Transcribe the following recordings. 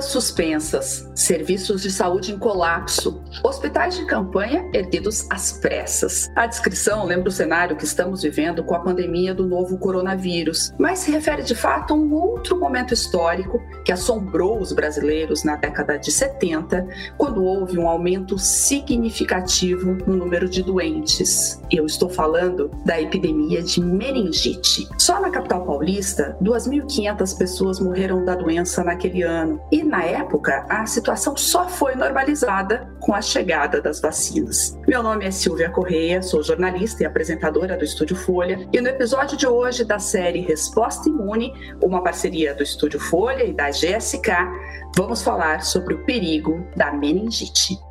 Escolas suspensas, serviços de saúde em colapso, hospitais de campanha erguidos às pressas. A descrição lembra o cenário que estamos vivendo com a pandemia do novo coronavírus, mas se refere de fato a um outro momento histórico que assombrou os brasileiros na década de 70, quando houve um aumento significativo no número de doentes. Eu estou falando da epidemia de meningite. Só na capital paulista, 2.500 pessoas morreram da doença naquele ano e na época, a situação só foi normalizada com a chegada das vacinas. Meu nome é Silvia Correia, sou jornalista e apresentadora do Estúdio Folha, e no episódio de hoje da série Resposta Imune, uma parceria do Estúdio Folha e da GSK, vamos falar sobre o perigo da meningite.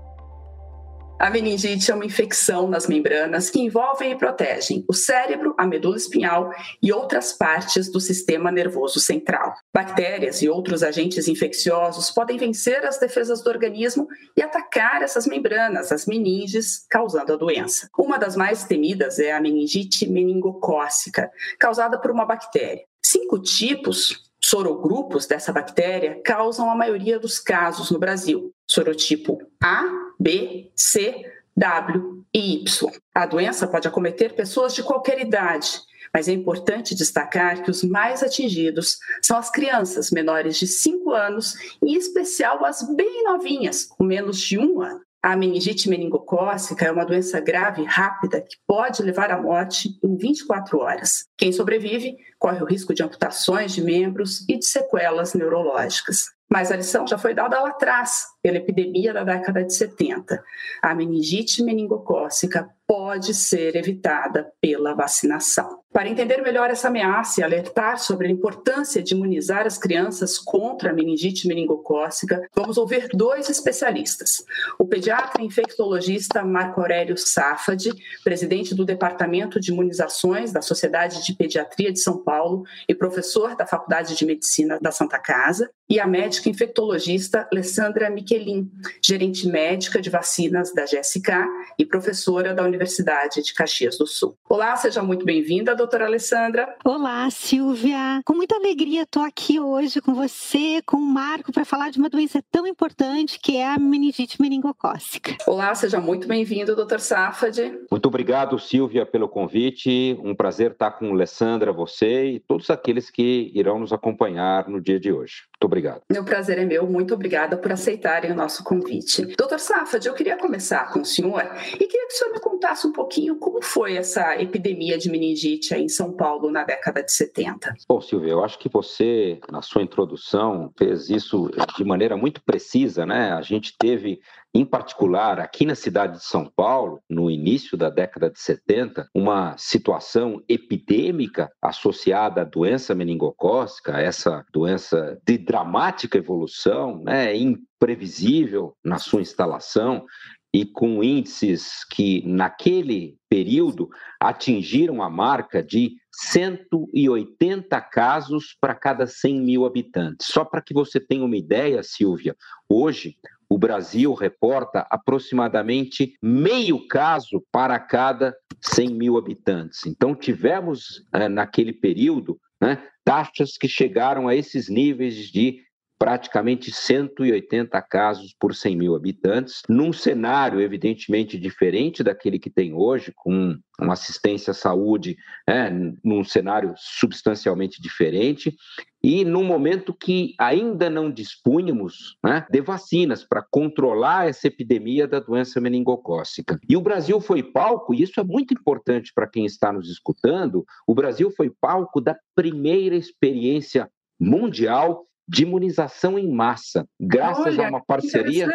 A meningite é uma infecção nas membranas que envolvem e protegem o cérebro, a medula espinhal e outras partes do sistema nervoso central. Bactérias e outros agentes infecciosos podem vencer as defesas do organismo e atacar essas membranas, as meninges, causando a doença. Uma das mais temidas é a meningite meningocócica, causada por uma bactéria. Cinco tipos sorogrupos dessa bactéria causam a maioria dos casos no Brasil. Sorotipo A, B, C, W e Y. A doença pode acometer pessoas de qualquer idade, mas é importante destacar que os mais atingidos são as crianças menores de 5 anos, em especial as bem novinhas, com menos de um ano. A meningite meningocócica é uma doença grave e rápida que pode levar à morte em 24 horas. Quem sobrevive corre o risco de amputações de membros e de sequelas neurológicas. Mas a lição já foi dada lá atrás, pela epidemia da década de 70. A meningite meningocócica pode ser evitada pela vacinação. Para entender melhor essa ameaça e alertar sobre a importância de imunizar as crianças contra a meningite meningocócica, vamos ouvir dois especialistas. O pediatra e infectologista Marco Aurélio Safadi, presidente do Departamento de Imunizações da Sociedade de Pediatria de São Paulo e professor da Faculdade de Medicina da Santa Casa, e a médica infectologista Alessandra Michelin, gerente médica de vacinas da GSK e professora da Universidade de Caxias do Sul. Olá, seja muito bem-vinda, doutora Alessandra. Olá, Silvia. Com muita alegria estou aqui hoje com você, com o Marco, para falar de uma doença tão importante que é a meningite meningocócica. Olá, seja muito bem-vindo, doutor Safad. Muito obrigado, Silvia, pelo convite. Um prazer estar com Alessandra, você e todos aqueles que irão nos acompanhar no dia de hoje. Muito obrigado. O prazer é meu. Muito obrigada por aceitarem o nosso convite. Doutor Safad, eu queria começar com o senhor e queria que o senhor me contasse um pouquinho como foi essa epidemia de meningite em São Paulo na década de 70. Bom, Silvia, eu acho que você, na sua introdução, fez isso de maneira muito precisa, né? A gente teve em particular, aqui na cidade de São Paulo, no início da década de 70, uma situação epidêmica associada à doença meningocócica, essa doença de dramática evolução, né, imprevisível na sua instalação e com índices que, naquele período, atingiram a marca de 180 casos para cada 100 mil habitantes. Só para que você tenha uma ideia, Silvia, hoje o Brasil reporta aproximadamente meio caso para cada 100 mil habitantes. Então, tivemos, eh, naquele período, né, taxas que chegaram a esses níveis de praticamente 180 casos por 100 mil habitantes, num cenário evidentemente diferente daquele que tem hoje, com uma assistência à saúde, né, num cenário substancialmente diferente, e num momento que ainda não dispunhamos né, de vacinas para controlar essa epidemia da doença meningocócica. E o Brasil foi palco, e isso é muito importante para quem está nos escutando, o Brasil foi palco da primeira experiência mundial de imunização em massa, graças Olha, a uma parceria.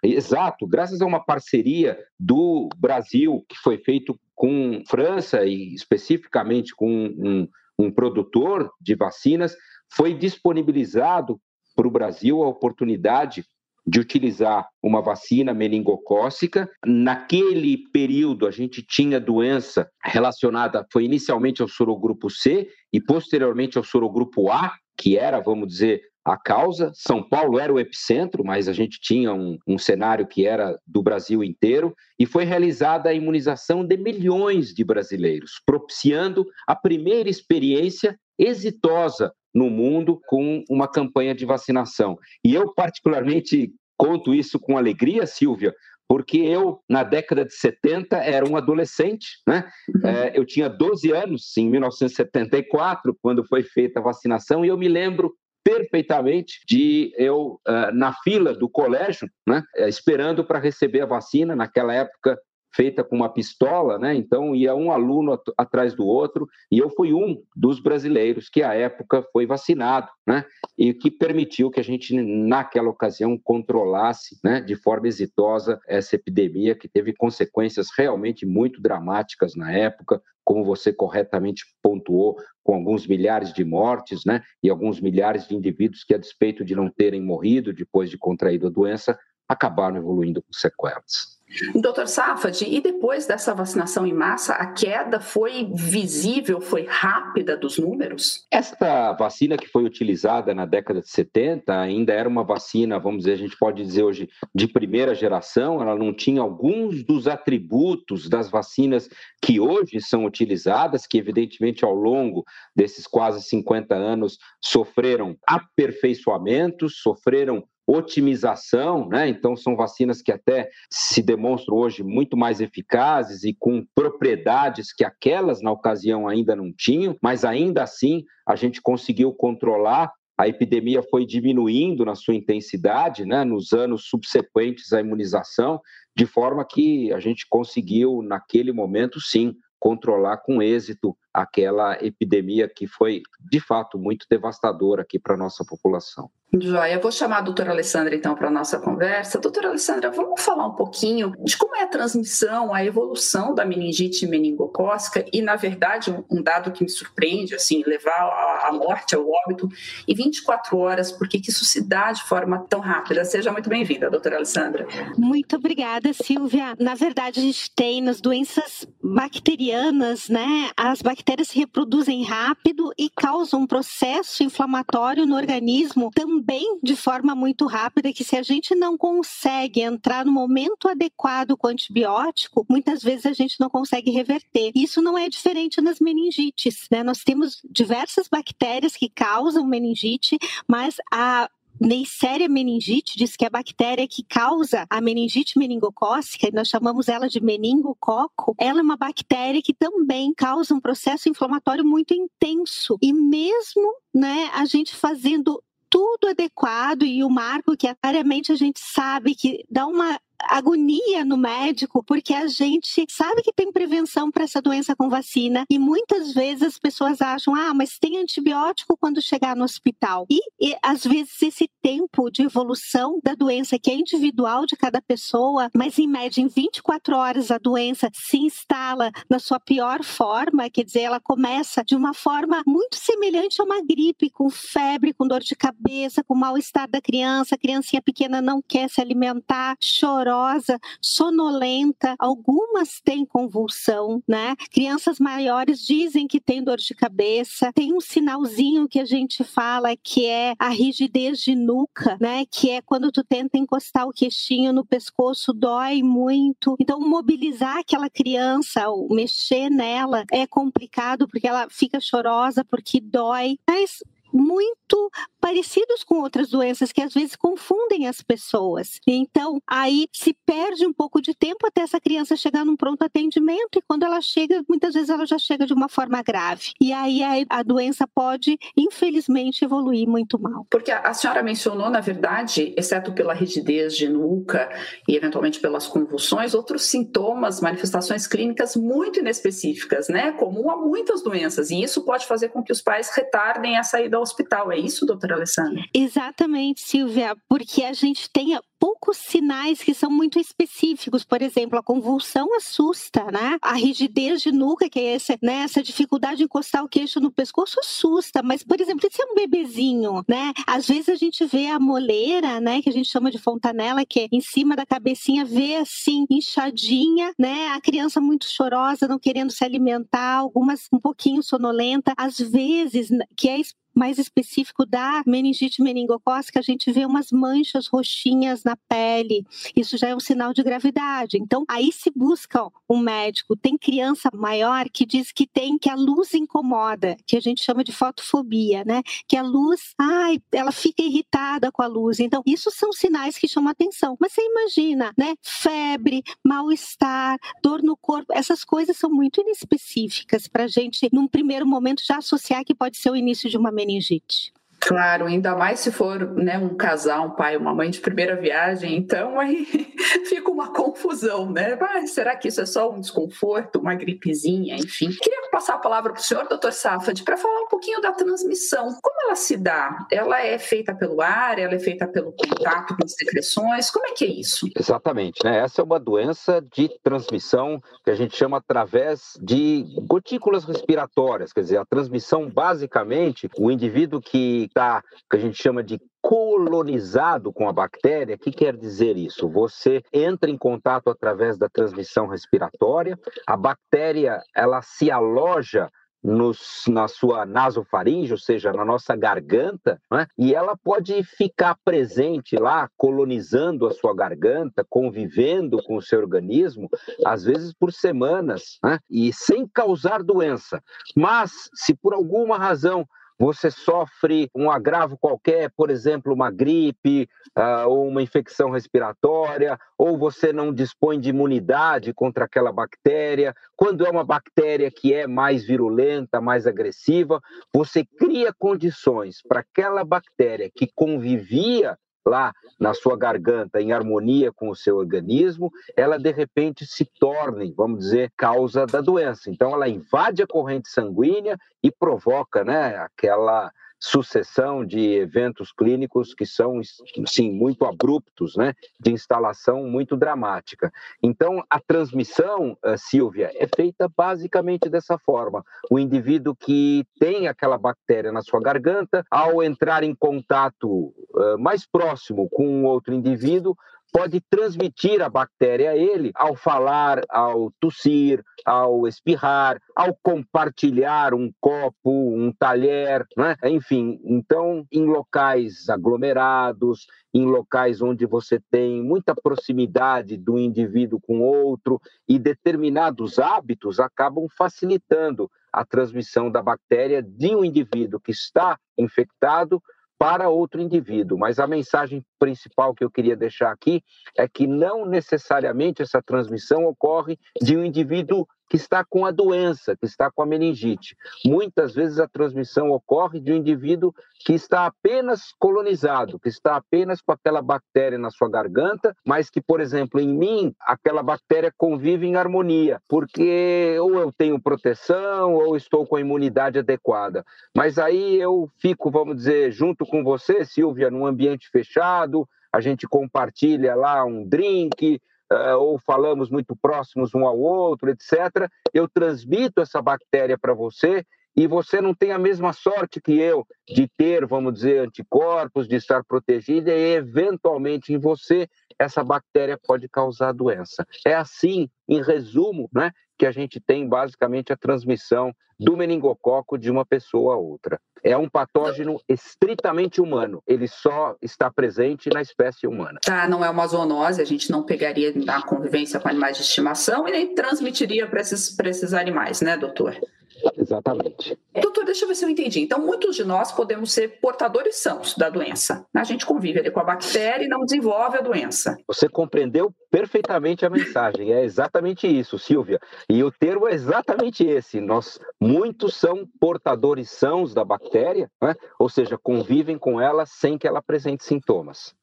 Exato, graças a uma parceria do Brasil, que foi feito com França e especificamente com um, um produtor de vacinas, foi disponibilizado para o Brasil a oportunidade de utilizar uma vacina meningocócica. Naquele período, a gente tinha doença relacionada, foi inicialmente ao sorogrupo C e posteriormente ao sorogrupo A, que era, vamos dizer, a causa. São Paulo era o epicentro, mas a gente tinha um, um, cenário que era do Brasil inteiro, e foi realizada a imunização de milhões de brasileiros, propiciando a primeira experiência exitosa no mundo com uma campanha de vacinação. E eu, particularmente, conto isso com alegria, Silvia, porque eu, na década de 70, era um adolescente, né? Uhum. É, eu tinha 12 anos, em 1974, quando foi feita a vacinação, e eu me lembro perfeitamente de eu, uh, na fila do colégio, né, esperando para receber a vacina. Naquela época, feita com uma pistola, né? Então ia um aluno atrás do outro e eu fui um dos brasileiros que à época foi vacinado, né? E que permitiu que a gente naquela ocasião controlasse, né, de forma exitosa essa epidemia que teve consequências realmente muito dramáticas na época, como você corretamente pontuou, com alguns milhares de mortes, né? E alguns milhares de indivíduos que a despeito de não terem morrido depois de contraído a doença, acabaram evoluindo com sequelas. Doutor Safad, e depois dessa vacinação em massa, a queda foi visível, foi rápida dos números? Esta vacina que foi utilizada na década de 70 ainda era uma vacina, vamos dizer, a gente pode dizer hoje, de primeira geração, ela não tinha alguns dos atributos das vacinas que hoje são utilizadas, que evidentemente ao longo desses quase 50 anos sofreram aperfeiçoamentos, sofreram otimização, né? Então são vacinas que até se demonstram hoje muito mais eficazes e com propriedades que aquelas na ocasião ainda não tinham, mas ainda assim a gente conseguiu controlar a epidemia foi diminuindo na sua intensidade, né, nos anos subsequentes à imunização, de forma que a gente conseguiu, naquele momento, sim, controlar com êxito aquela epidemia que foi, de fato, muito devastadora aqui para a nossa população. Joia, eu vou chamar a doutora Alessandra então para a nossa conversa. Doutora Alessandra, vamos falar um pouquinho de como é a transmissão, a evolução da meningite meningocócica e, na verdade, um dado que me surpreende, assim, levar a morte ao óbito em 24 horas, por que isso se dá de forma tão rápida? Seja muito bem-vinda, doutora Alessandra. Muito obrigada, Silvia. Na verdade, a gente tem nas doenças bacterianas, né, as bactérias se reproduzem rápido e causam um processo inflamatório no organismo também também de forma muito rápida que se a gente não consegue entrar no momento adequado com o antibiótico, muitas vezes a gente não consegue reverter. Isso não é diferente nas meningites, né? Nós temos diversas bactérias que causam meningite, mas a Neisseria meningite diz que é a bactéria que causa a meningite meningocócica, nós chamamos ela de meningococo, ela é uma bactéria que também causa um processo inflamatório muito intenso. E mesmo né, a gente fazendo tudo adequado e o marco que diariamente a gente sabe que dá uma agonia no médico, porque a gente sabe que tem prevenção para essa doença com vacina e muitas vezes as pessoas acham, ah, mas tem antibiótico quando chegar no hospital. E, e às vezes esse tempo de evolução da doença, que é individual de cada pessoa, mas em média em 24 horas a doença se instala na sua pior forma, quer dizer, ela começa de uma forma muito semelhante a uma gripe, com febre, com dor de cabeça, com mal-estar da criança, a criancinha pequena não quer se alimentar, chorando chorosa, sonolenta, algumas têm convulsão, né? Crianças maiores dizem que têm dor de cabeça. Tem um sinalzinho que a gente fala que é a rigidez de nuca, né? Que é quando tu tenta encostar o queixinho no pescoço, dói muito. Então, mobilizar aquela criança, ou mexer nela é complicado porque ela fica chorosa, porque dói. Mas muito parecidos com outras doenças que às vezes confundem as pessoas. Então, aí se perde um pouco de tempo até essa criança chegar num pronto atendimento e quando ela chega, muitas vezes ela já chega de uma forma grave. E aí a, doença pode, infelizmente, evoluir muito mal. Porque a, senhora mencionou, na verdade, exceto pela rigidez de nuca e eventualmente pelas convulsões, outros sintomas, manifestações clínicas muito inespecíficas, né? Comum a muitas doenças. E isso pode fazer com que os pais retardem a saída hospital. É isso, doutora? Alessandra? Exatamente, Silvia, porque a gente tem poucos sinais que são muito específicos. Por exemplo, a convulsão assusta, né? A rigidez de nuca, que é essa, né? essa dificuldade de encostar o queixo no pescoço, assusta. Mas, por exemplo, se é um bebezinho, né? Às vezes a gente vê a moleira, né? Que a gente chama de fontanela, que é em cima da cabecinha, vê assim, inchadinha, né? A criança muito chorosa, não querendo se alimentar, algumas um pouquinho sonolenta. Às vezes, que é mais específico da meningite meningocócica, a gente vê umas manchas roxinhas na pele. Isso já é um sinal de gravidade. Então, aí se busca um médico. Tem criança maior que diz que tem que a luz incomoda, que a gente chama de fotofobia, né? Que a luz, ai, ela fica irritada com a luz. Então, isso são sinais que chamam atenção. Mas você imagina, né? Febre, mal-estar, dor no corpo, essas coisas são muito inespecíficas para a gente, num primeiro momento, já associar que pode ser o início de uma meningite. Claro, ainda mais se for né, um casal, um pai, uma mãe de primeira viagem, então aí fica uma confusão, né? Mas será que isso é só um desconforto, uma gripezinha, enfim? Queria passar a palavra para o senhor, doutor Safad, para falar um pouquinho da transmissão. Como ela se dá? Ela é feita pelo ar, ela é feita pelo contato com secreções? Como é que é isso? Exatamente, né? Essa é uma doença de transmissão que a gente chama através de gotículas respiratórias, quer dizer, a transmissão basicamente, o indivíduo que está, que a gente chama de colonizado com a bactéria, o que quer dizer isso? Você entra em contato através da transmissão respiratória, a bactéria ela se aloja nos, na sua nasofaringe, ou seja, na nossa garganta, né? e ela pode ficar presente lá, colonizando a sua garganta, convivendo com o seu organismo, às vezes por semanas, né? e sem causar doença. Mas, se por alguma razão você sofre um agravo qualquer, por exemplo, uma gripe uh, ou uma infecção respiratória, ou você não dispõe de imunidade contra aquela bactéria. Quando é uma bactéria que é mais virulenta, mais agressiva, você cria condições para aquela bactéria que convivia lá na sua garganta em harmonia com o seu organismo, ela de repente se torne, vamos dizer, causa da doença. Então ela invade a corrente sanguínea e provoca, né, aquela sucessão de eventos clínicos que são, sim, muito abruptos, né, de instalação muito dramática. Então, a transmissão, eh, Silvia, é feita basicamente dessa forma. O indivíduo que tem aquela bactéria na sua garganta, ao entrar em contato eh, mais próximo com um outro indivíduo, pode transmitir a bactéria a ele ao falar, ao tossir, ao espirrar, ao compartilhar um copo, um talher, né? enfim. Então, em locais aglomerados, em locais onde você tem muita proximidade do indivíduo com outro e determinados hábitos acabam facilitando a transmissão da bactéria de um indivíduo que está infectado para outro indivíduo. Mas a mensagem principal que eu queria deixar aqui é que não necessariamente essa transmissão ocorre de um indivíduo que está com a doença, que está com a meningite. Muitas vezes a transmissão ocorre de um indivíduo que está apenas colonizado, que está apenas com aquela bactéria na sua garganta, mas que, por exemplo, em mim, aquela bactéria convive em harmonia, porque ou eu tenho proteção ou estou com a imunidade adequada. Mas aí eu fico, vamos dizer, junto com você, Silvia, num ambiente fechado, a gente compartilha lá um drink, uh, ou falamos muito próximos um ao outro, etc., eu transmito essa bactéria para você e você não tem a mesma sorte que eu de ter, vamos dizer, anticorpos, de estar protegida e eventualmente em você essa bactéria pode causar doença. É assim, em resumo, né, que a gente tem basicamente a transmissão do meningococo de uma pessoa a outra. É um patógeno estritamente humano, ele só está presente na espécie humana. Tá, não é uma zoonose, a gente não pegaria na convivência com animais de estimação e nem transmitiria para esses, esses animais, né, doutor? Exatamente. Doutor, deixa eu ver se eu entendi. Então, muitos de nós podemos ser portadores sãos da doença. A gente convive ali com a bactéria e não desenvolve a doença. Você compreendeu perfeitamente a mensagem. É exatamente isso, Silvia. E o termo é exatamente esse. Nós, muitos são portadores sãos da bactéria, né? ou seja, convivem com ela sem que ela apresente sintomas.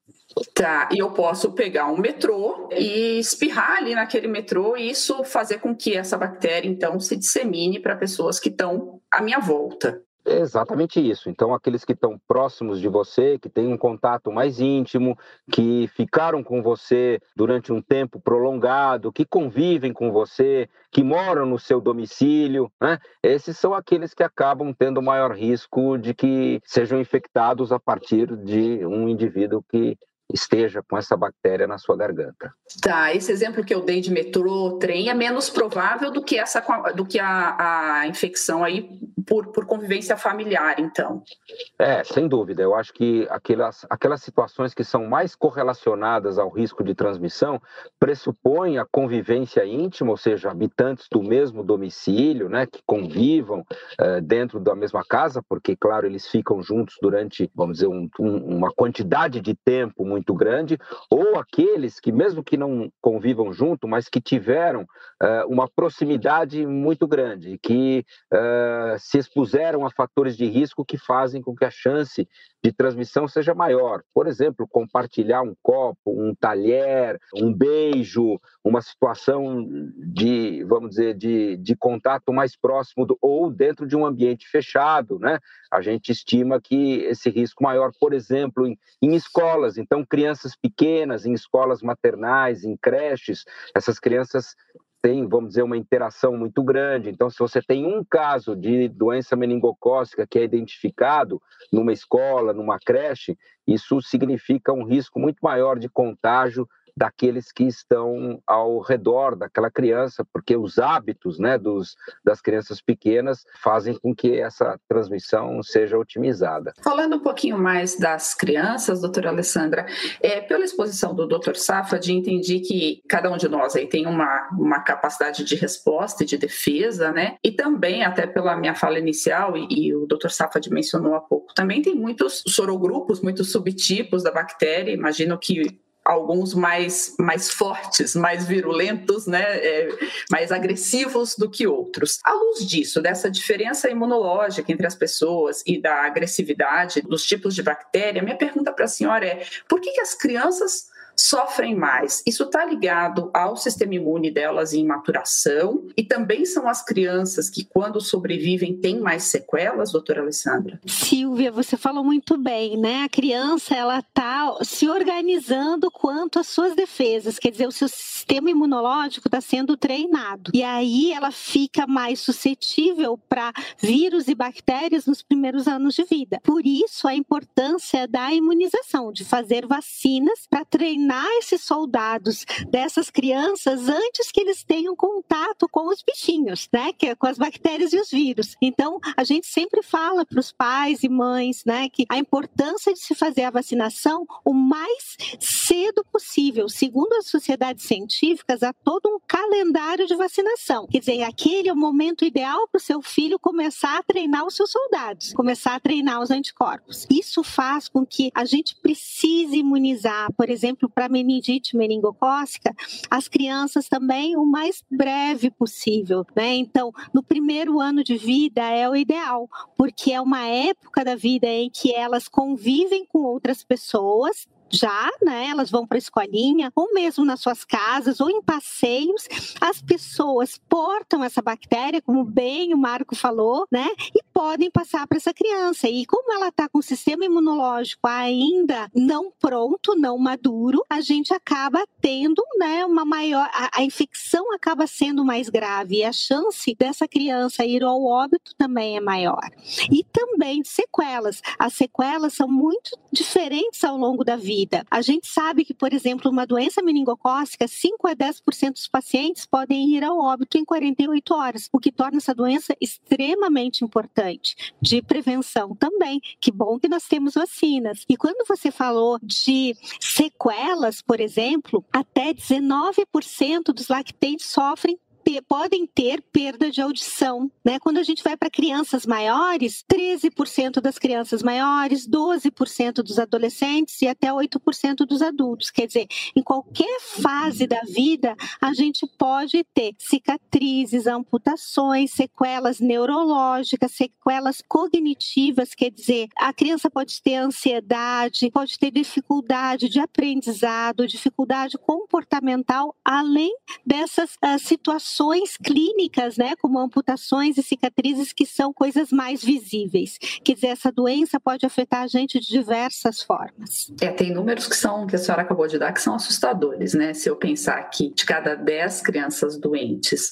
Tá, e eu posso pegar um metrô e espirrar ali naquele metrô e isso fazer com que essa bactéria, então, se dissemine para pessoas que estão à minha volta. É exatamente isso. Então, aqueles que estão próximos de você, que têm um contato mais íntimo, que ficaram com você durante um tempo prolongado, que convivem com você, que moram no seu domicílio, né? esses são aqueles que acabam tendo maior risco de que sejam infectados a partir de um indivíduo que esteja com essa bactéria na sua garganta. Tá, esse exemplo que eu dei de metrô, trem, é menos provável do que essa do que a, a infecção aí por, por convivência familiar, então. É, sem dúvida. Eu acho que aquelas, aquelas situações que são mais correlacionadas ao risco de transmissão pressupõem a convivência íntima, ou seja, habitantes do mesmo domicílio, né, que convivam uh, dentro da mesma casa, porque, claro, eles ficam juntos durante, vamos dizer, um, um, uma quantidade de tempo muito grande, ou aqueles que, mesmo que não convivam junto, mas que tiveram uh, uma proximidade muito grande, que uh, se expuseram a fatores de risco que fazem com que a chance de transmissão seja maior. Por exemplo, compartilhar um copo, um talher, um beijo, uma situação de, vamos dizer, de, de contato mais próximo do, ou dentro de um ambiente fechado, né? A gente estima que esse risco maior, por exemplo, em, em escolas, então crianças pequenas, em escolas maternais, em creches, essas crianças tem, vamos dizer, uma interação muito grande. Então, se você tem um caso de doença meningocócica que é identificado numa escola, numa creche, isso significa um risco muito maior de contágio daqueles que estão ao redor daquela criança, porque os hábitos né, dos, das crianças pequenas fazem com que essa transmissão seja otimizada. Falando um pouquinho mais das crianças, doutora Alessandra, é, pela exposição do doutor Safad, entendi que cada um de nós aí tem uma, uma capacidade de resposta e de defesa, né? E também, até pela minha fala inicial, e, e o doutor Safad mencionou há pouco, também tem muitos sorogrupos, muitos subtipos da bactéria, imagino que alguns mais, mais fortes, mais virulentos, né, é, mais agressivos do que outros. À luz disso, dessa diferença imunológica entre as pessoas e da agressividade dos tipos de bactéria, minha pergunta para a senhora é: por que, que as crianças sofrem mais. Isso está ligado ao sistema imune delas em maturação e também são as crianças que, quando sobrevivem, têm mais sequelas, doutora Alessandra? Silvia, você falou muito bem, né? A criança ela está se organizando quanto às suas defesas, quer dizer, o seu sistema imunológico está sendo treinado. E aí ela fica mais suscetível para vírus e bactérias nos primeiros anos de vida. Por isso a importância da imunização, de fazer vacinas para treinar esses soldados dessas crianças antes que eles tenham contato com os bichinhos, né? Que é com as bactérias e os vírus. Então, a gente sempre fala para os pais e mães, né, que a importância de se fazer a vacinação o mais cedo possível. Segundo as sociedades científicas, há todo um calendário de vacinação. Quer dizer, aquele é o momento ideal para o seu filho começar a treinar os seus soldados, começar a treinar os anticorpos. Isso faz com que a gente precise imunizar, por exemplo, para meningite meningocócica, as crianças também o mais breve possível, né? Então, no primeiro ano de vida é o ideal, porque é uma época da vida em que elas convivem com outras pessoas, já, né? Elas vão para a escolinha, ou mesmo nas suas casas, ou em passeios, as pessoas portam essa bactéria, como bem o Marco falou, né? E podem passar para essa criança. E como ela está com o sistema imunológico ainda não pronto, não maduro, a gente acaba tendo, né, uma maior, a, a infecção acaba sendo mais grave e a chance dessa criança ir ao óbito também é maior. E também sequelas. As sequelas são muito diferentes ao longo da vida vida. A gente sabe que, por exemplo, uma doença meningocócica, 5 a 10% dos pacientes podem ir ao óbito em 48 horas, o que torna essa doença extremamente importante. De prevenção também. Que bom que nós temos vacinas. E quando você falou de sequelas, por exemplo, até 19% dos lactentes sofrem podem ter perda de audição. Né? Quando a gente vai para crianças maiores, 13% das crianças maiores, 12% dos adolescentes e até 8% dos adultos. Quer dizer, em qualquer fase da vida, a gente pode ter cicatrizes, amputações, sequelas neurológicas, sequelas cognitivas, quer dizer, a criança pode ter ansiedade, pode ter dificuldade de aprendizado, dificuldade comportamental, além dessas uh, situações clínicas, né, como amputações e cicatrizes, que são coisas mais visíveis. Quer dizer, essa doença pode afetar a gente de diversas formas. É, tem números que são, que a senhora acabou de dar, que são assustadores, né? Se eu pensar que de cada 10 crianças doentes,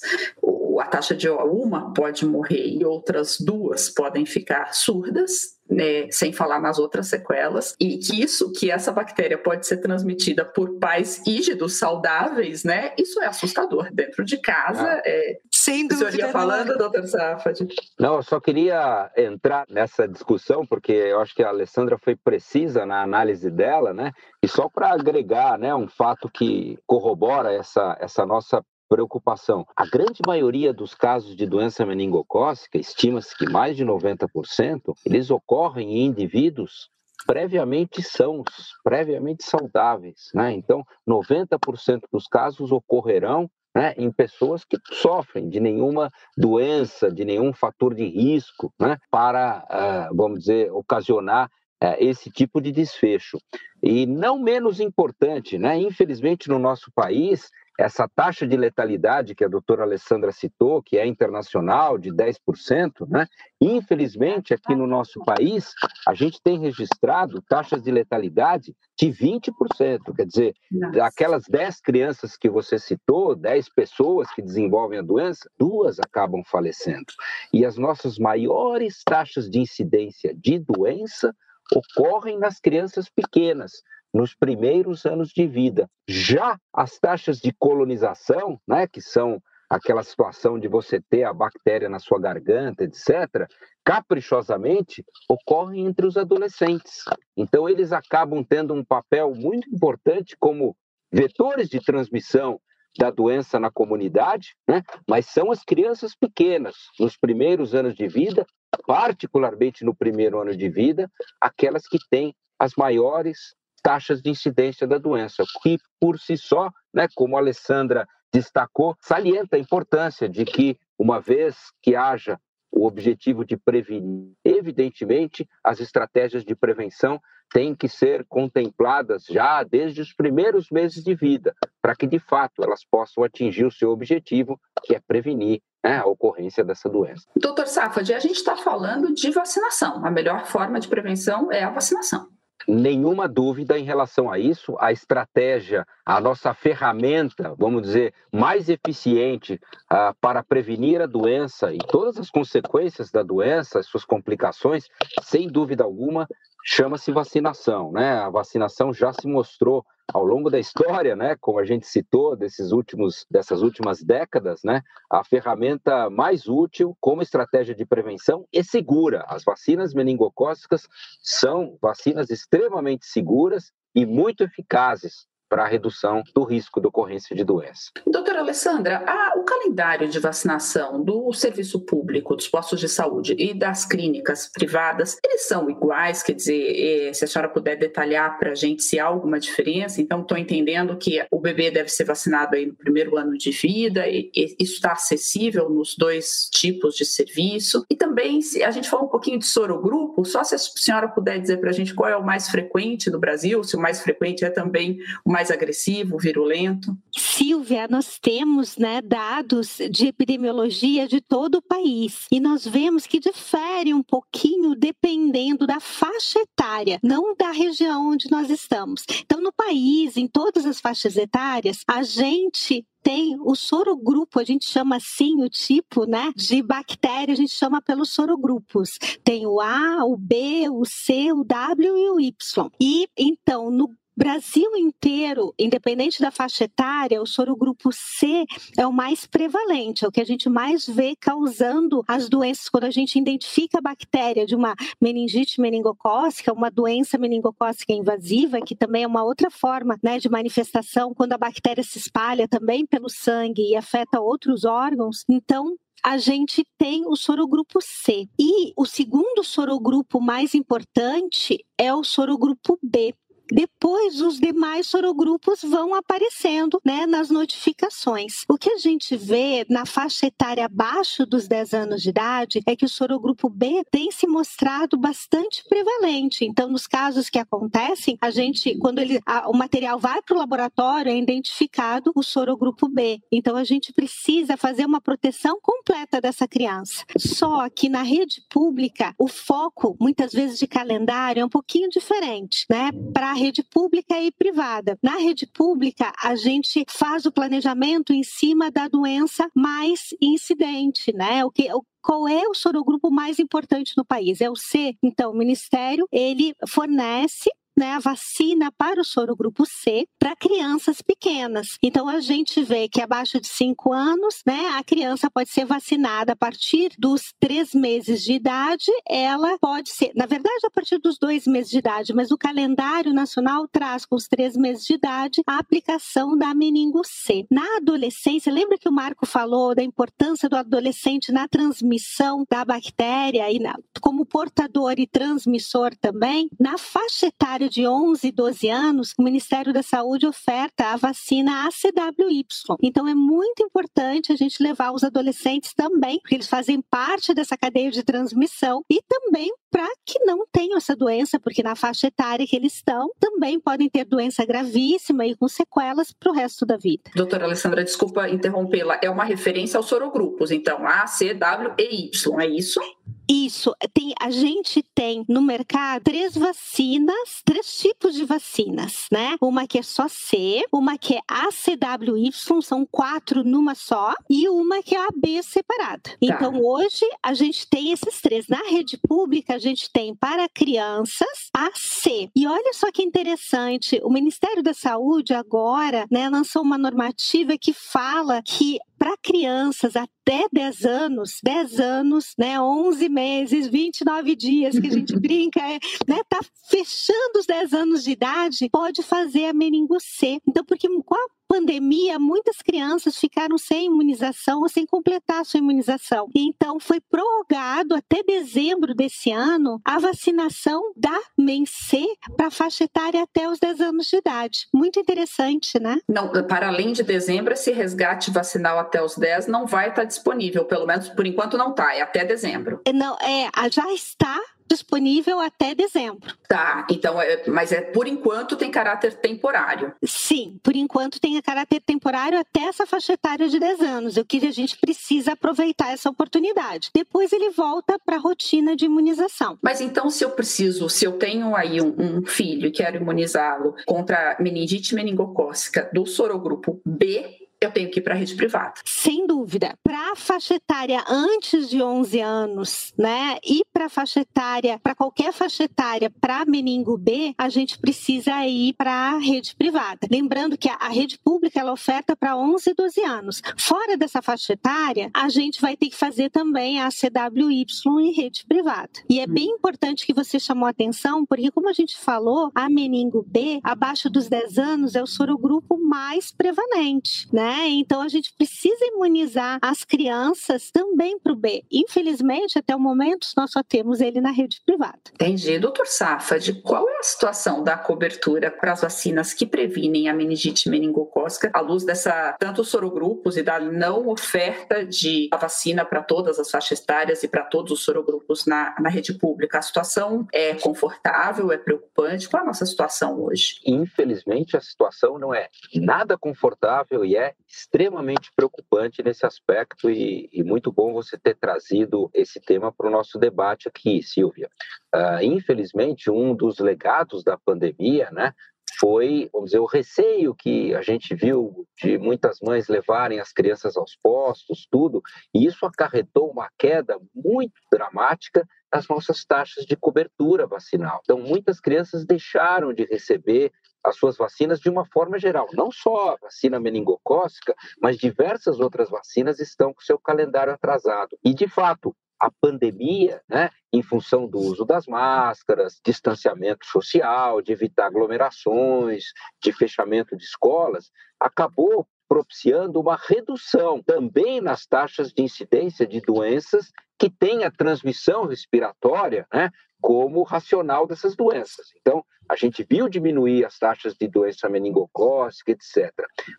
a taxa de uma pode morrer e outras duas podem ficar surdas, né, sem falar nas outras sequelas, e que isso, que essa bactéria pode ser transmitida por pais ígidos saudáveis, né? Isso é assustador dentro de casa. Ah. É... Sem dúvida. O senhor ia falando, doutor Safad? Não, eu só queria entrar nessa discussão, porque eu acho que a Alessandra foi precisa na análise dela, né? E só para agregar, né, um fato que corrobora essa, essa nossa preocupação. A grande maioria dos casos de doença meningocócica, estima-se que mais de 90%, eles ocorrem em indivíduos previamente sãos, previamente saudáveis. Né? Então, 90% dos casos ocorrerão né, em pessoas que sofrem de nenhuma doença, de nenhum fator de risco né, para, uh, vamos dizer, ocasionar uh, esse tipo de desfecho. E não menos importante, né, infelizmente no nosso país, essa taxa de letalidade que a doutora Alessandra citou, que é internacional, de 10%, né? infelizmente, aqui no nosso país, a gente tem registrado taxas de letalidade de 20%. Quer dizer, Nossa. aquelas 10 crianças que você citou, 10 pessoas que desenvolvem a doença, duas acabam falecendo. E as nossas maiores taxas de incidência de doença ocorrem nas crianças pequenas, nos primeiros anos de vida. Já as taxas de colonização, né, que são aquela situação de você ter a bactéria na sua garganta, etc., caprichosamente ocorrem entre os adolescentes. Então, eles acabam tendo um papel muito importante como vetores de transmissão da doença na comunidade, né? mas são as crianças pequenas, nos primeiros anos de vida, particularmente no primeiro ano de vida, aquelas que têm as maiores taxas de incidência da doença, que por si só, né, como a Alessandra destacou, salienta a importância de que, uma vez que haja o objetivo de prevenir, evidentemente, as estratégias de prevenção têm que ser contempladas já desde os primeiros meses de vida, para que, de fato, elas possam atingir o seu objetivo, que é prevenir né, a ocorrência dessa doença. Doutor Safad, a gente está falando de vacinação. A melhor forma de prevenção é a vacinação nenhuma dúvida em relação a isso. A estratégia, a nossa ferramenta, vamos dizer, mais eficiente uh, para prevenir a doença e todas as consequências da doença, suas complicações, sem dúvida alguma, chama-se vacinação, né? A vacinação já se mostrou ao longo da história, né, como a gente citou desses últimos dessas últimas décadas, né, a ferramenta mais útil como estratégia de prevenção e segura. As vacinas meningocócicas são vacinas extremamente seguras e muito eficazes para a redução do risco de ocorrência de doença. Doutora Alessandra, a, o calendário de vacinação do serviço público, dos postos de saúde e das clínicas privadas, eles são iguais? Quer dizer, eh, se a senhora puder detalhar para a gente se há alguma diferença. Então, estou entendendo que o bebê deve ser vacinado aí no primeiro ano de vida, e, e isso está acessível nos dois tipos de serviço. E também, se a gente falou um pouquinho de sorogrupo, só se a senhora puder dizer para a gente qual é o mais frequente no Brasil, se o mais frequente é também o mais agressivo, virulento? Silvia, nós temos né, dados de epidemiologia de todo o país e nós vemos que difere um pouquinho dependendo da faixa etária, não da região onde nós estamos. Então, no país, em todas as faixas etárias, a gente tem o sorogrupo, a gente chama assim o tipo né, de bactéria, a gente chama pelos sorogrupos. Tem o A, o B, o C, o W e o Y. E então, no Brasil inteiro, independente da faixa etária, o soro grupo C é o mais prevalente, é o que a gente mais vê causando as doenças quando a gente identifica a bactéria de uma meningite meningocócica, uma doença meningocócica invasiva, que também é uma outra forma né, de manifestação quando a bactéria se espalha também pelo sangue e afeta outros órgãos. Então, a gente tem o sorogrupo C. E o segundo sorogrupo mais importante é o sorogrupo B. Depois, os demais sorogrupos vão aparecendo né, nas notificações. O que a gente vê na faixa etária abaixo dos 10 anos de idade é que o sorogrupo B tem se mostrado bastante prevalente. Então, nos casos que acontecem, a gente, quando ele, a, o material vai para o laboratório, é identificado o sorogrupo B. Então, a gente precisa fazer uma proteção completa dessa criança. Só que na rede pública, o foco, muitas vezes de calendário, é um pouquinho diferente, né? Para rede pública e privada. Na rede pública, a gente faz o planejamento em cima da doença mais incidente, né? O que, qual é o sorogrupo mais importante no país? É o C. Então, o Ministério, ele fornece né, a vacina para o soro grupo C para crianças pequenas. Então a gente vê que abaixo de 5 anos, né, a criança pode ser vacinada a partir dos 3 meses de idade, ela pode ser, na verdade, a partir dos 2 meses de idade, mas o calendário nacional traz com os 3 meses de idade a aplicação da meningo C. Na adolescência, lembra que o Marco falou da importância do adolescente na transmissão da bactéria e na, como portador e transmissor também? Na faixa etária de 11 e 12 anos, o Ministério da Saúde oferta a vacina ACWY. Então é muito importante a gente levar os adolescentes também, porque eles fazem parte dessa cadeia de transmissão e também para que não tenham essa doença, porque na faixa etária que eles estão, também podem ter doença gravíssima e com sequelas para o resto da vida. Doutora Alessandra, desculpa interrompê-la, é uma referência aos sorogrupos, então A, C, W e Y, é isso? Isso, tem, a gente tem no mercado três vacinas, três tipos de vacinas, né? Uma que é só C, uma que é ACWY, são quatro numa só, e uma que é AB separada. Tá. Então, hoje, a gente tem esses três. Na rede pública, a gente tem para crianças a C. E olha só que interessante, o Ministério da Saúde agora né, lançou uma normativa que fala que para crianças até 10 anos, 10 anos, né, 11 meses, 29 dias que a gente brinca, é, né, tá fechando os 10 anos de idade, pode fazer a meningo C. Então, porque a pandemia, muitas crianças ficaram sem imunização ou sem completar a sua imunização. Então, foi prorrogado até dezembro desse ano a vacinação da MENC para a faixa etária até os 10 anos de idade. Muito interessante, né? Não, para além de dezembro, esse resgate vacinal até os 10 não vai estar disponível, pelo menos por enquanto não está, é até dezembro. Não, é, já está disponível até dezembro. Tá, então, é, mas é por enquanto tem caráter temporário. Sim, por enquanto tem caráter temporário até essa faixa etária de 10 anos. O que a gente precisa aproveitar essa oportunidade. Depois ele volta para a rotina de imunização. Mas então, se eu preciso, se eu tenho aí um, um filho e quero imunizá-lo contra meningite meningocócica do sorogrupo B, eu tenho que ir para a rede privada. Sem dúvida. Para a faixa etária antes de 11 anos, né? E para a faixa etária, para qualquer faixa etária para meningo B, a gente precisa ir para a rede privada. Lembrando que a, a rede pública ela oferta para 11 e 12 anos. Fora dessa faixa etária, a gente vai ter que fazer também a CWY em rede privada. E é hum. bem importante que você chamou a atenção, porque como a gente falou, a meningo B, abaixo dos 10 anos, é o sorogrupo mais prevalente, né? Né? Então a gente precisa imunizar as crianças também para o B. Infelizmente, até o momento, nós só temos ele na rede privada. Entendi. Doutor Safad, qual é a situação da cobertura para as vacinas que previnem a meningite meningocócica à luz dessa tanto sorogrupos e da não oferta de a vacina para todas as faixas etárias e para todos os sorogrupos na, na rede pública? A situação é confortável, é preocupante? Qual é a nossa situação hoje? Infelizmente, a situação não é nada confortável e é extremamente preocupante nesse aspecto e, e muito bom você ter trazido esse tema para o nosso debate aqui, Silvia. Uh, infelizmente, um dos legados da pandemia, né, foi, vamos dizer, o receio que a gente viu de muitas mães levarem as crianças aos postos, tudo, e isso acarretou uma queda muito dramática nas nossas taxas de cobertura vacinal. Então, muitas crianças deixaram de receber as suas vacinas de uma forma geral. Não só a vacina meningocócica, mas diversas outras vacinas estão com seu calendário atrasado. E, de fato, a pandemia, né, em função do uso das máscaras, distanciamento social, de evitar aglomerações, de fechamento de escolas, acabou propiciando uma redução também nas taxas de incidência de doenças que têm a transmissão respiratória né, como racional dessas doenças. Então, a gente viu diminuir as taxas de doença meningocócica, etc.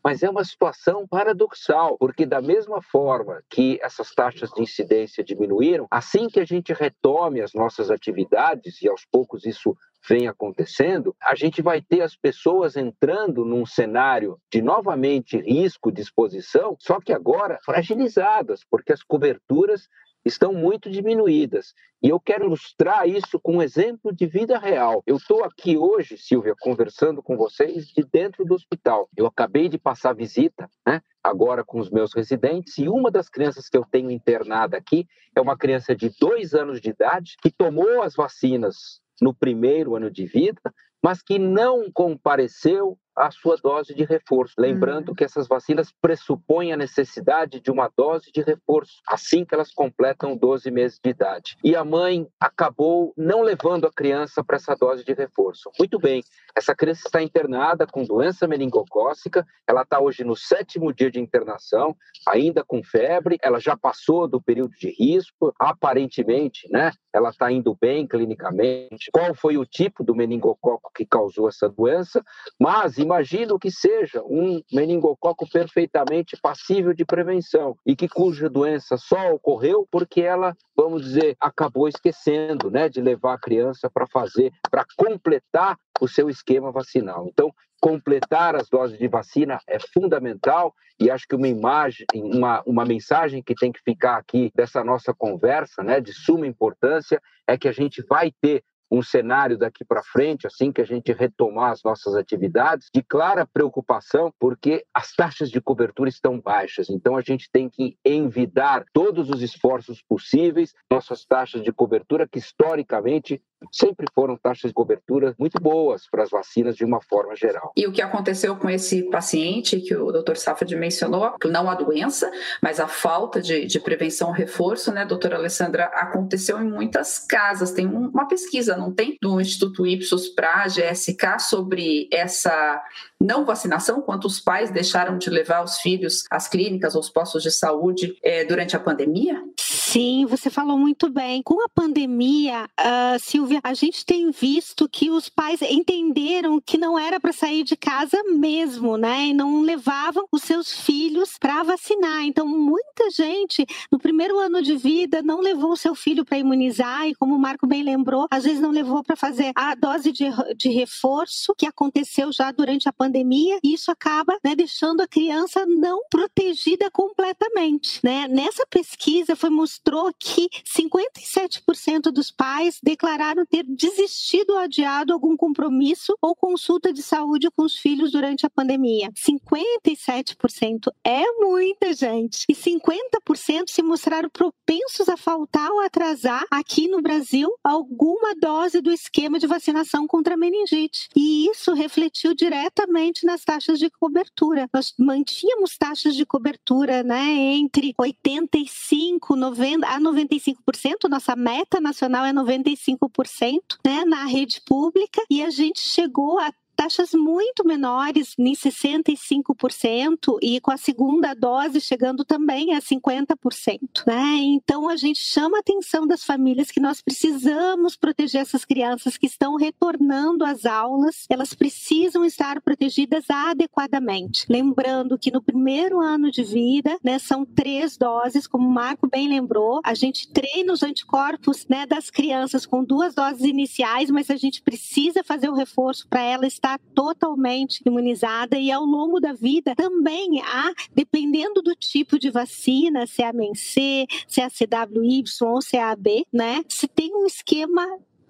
Mas é uma situação paradoxal, porque da mesma forma que essas taxas de incidência diminuíram, assim que a gente retome as nossas atividades, e aos poucos isso vem acontecendo, a gente vai ter as pessoas entrando num cenário de novamente risco de exposição, só que agora fragilizadas, porque as coberturas estão muito diminuídas. E eu quero ilustrar isso com um exemplo de vida real. Eu estou aqui hoje, Silvia, conversando com vocês de dentro do hospital. Eu acabei de passar visita, né? Agora com os meus residentes, e uma das crianças que eu tenho internada aqui é uma criança de dois anos de idade que tomou as vacinas no primeiro ano de vida, mas que não compareceu a sua dose de reforço. Lembrando uhum. que essas vacinas pressupõem a necessidade de uma dose de reforço assim que elas completam 12 meses de idade. E a mãe acabou não levando a criança para essa dose de reforço. Muito bem, essa criança está internada com doença meningocócica, ela está hoje no sétimo dia de internação, ainda com febre, ela já passou do período de risco, aparentemente, né? Ela está indo bem clinicamente. Qual foi o tipo do meningococo que causou essa doença? Mas imagino que seja um meningococo perfeitamente passível de prevenção e que cuja doença só ocorreu porque ela, vamos dizer, acabou esquecendo, né, de levar a criança para fazer, para completar o seu esquema vacinal. Então, completar as doses de vacina é fundamental e acho que uma imagem, uma, uma mensagem que tem que ficar aqui dessa nossa conversa, né, de suma importância, é que a gente vai ter um cenário daqui para frente, assim que a gente retomar as nossas atividades, de clara preocupação, porque as taxas de cobertura estão baixas. Então, a gente tem que envidar todos os esforços possíveis, nossas taxas de cobertura, que historicamente sempre foram taxas de cobertura muito boas para as vacinas de uma forma geral. E o que aconteceu com esse paciente que o Dr. Safad mencionou, não a doença, mas a falta de, de prevenção, reforço, né, doutora Alessandra, aconteceu em muitas casas. Tem uma pesquisa, não tem, do Instituto Ipsos para a GSK sobre essa não vacinação, quantos pais deixaram de levar os filhos às clínicas ou aos postos de saúde é, durante a pandemia? Sim, você falou muito bem. Com a pandemia, uh, Silvia, a gente tem visto que os pais entenderam que não era para sair de casa mesmo, né? E não levavam os seus filhos para vacinar. Então, muita gente no primeiro ano de vida não levou o seu filho para imunizar e, como o Marco bem lembrou, às vezes não levou para fazer a dose de, de reforço que aconteceu já durante a pandemia e isso acaba né, deixando a criança não protegida completamente. Né? Nessa pesquisa foi mostrou que 57% dos pais declararam ter desistido ou adiado algum compromisso ou consulta de saúde com os filhos durante a pandemia. 57% é muita gente. E 50% se mostraram propensos a faltar ou atrasar aqui no Brasil alguma dose do esquema de vacinação contra a meningite. E isso refletiu diretamente nas taxas de cobertura. Nós mantínhamos taxas de cobertura né, entre 85 90, a 95%, nossa meta nacional é 95% né, na rede pública, e a gente chegou a taxas muito menores, em 65%, e com a segunda dose chegando também a 50%. Né? Então, a gente chama a atenção das famílias que nós precisamos proteger essas crianças que estão retornando às aulas, elas precisam estar protegidas adequadamente. Lembrando que no primeiro ano de vida, né, são três doses, como o Marco bem lembrou, a gente treina os anticorpos né, das crianças com duas doses iniciais, mas a gente precisa fazer o reforço para ela estar está totalmente imunizada e ao longo da vida também há, dependendo do tipo de vacina, se é a MenC, se é a CWY ou se é a AB, né? Se tem um esquema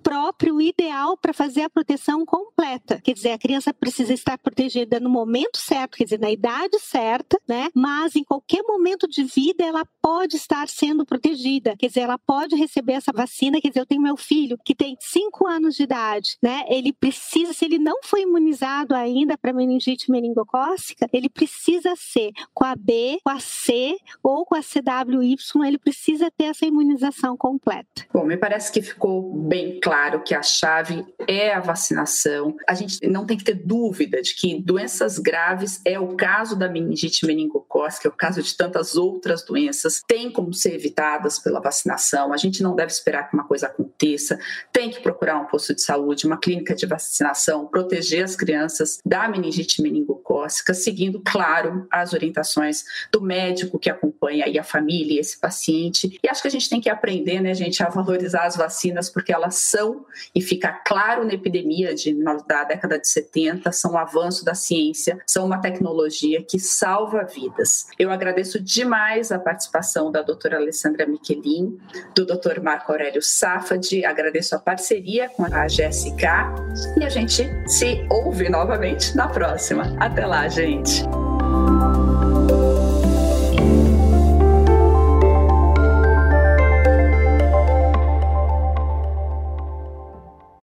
próprio, ideal para fazer a proteção completa. Quer dizer, a criança precisa estar protegida no momento certo, quer dizer, na idade certa, né? Mas em qualquer momento de vida ela pode estar sendo protegida. Quer dizer, ela pode receber essa vacina. Quer dizer, eu tenho meu filho que tem 5 anos de idade, né? Ele precisa, se ele não foi imunizado ainda para meningite meningocócica, ele precisa ser com a B, com a C ou com a CWY, ele precisa ter essa imunização completa. Bom, me parece que ficou bem claro claro que a chave é a vacinação. A gente não tem que ter dúvida de que doenças graves é o caso da meningite meningocócica, é o caso de tantas outras doenças, tem como ser evitadas pela vacinação. A gente não deve esperar que uma coisa aconteça, tem que procurar um posto de saúde, uma clínica de vacinação, proteger as crianças da meningite meningocócica seguindo, claro, as orientações do médico que acompanha aí a família, esse paciente. E acho que a gente tem que aprender, né, gente, a valorizar as vacinas, porque elas são, e fica claro na epidemia de, da década de 70, são um avanço da ciência, são uma tecnologia que salva vidas. Eu agradeço demais a participação da doutora Alessandra Michelin, do doutor Marco Aurélio Safadi, agradeço a parceria com a GSK e a gente se ouve novamente na próxima. Até lá, gente!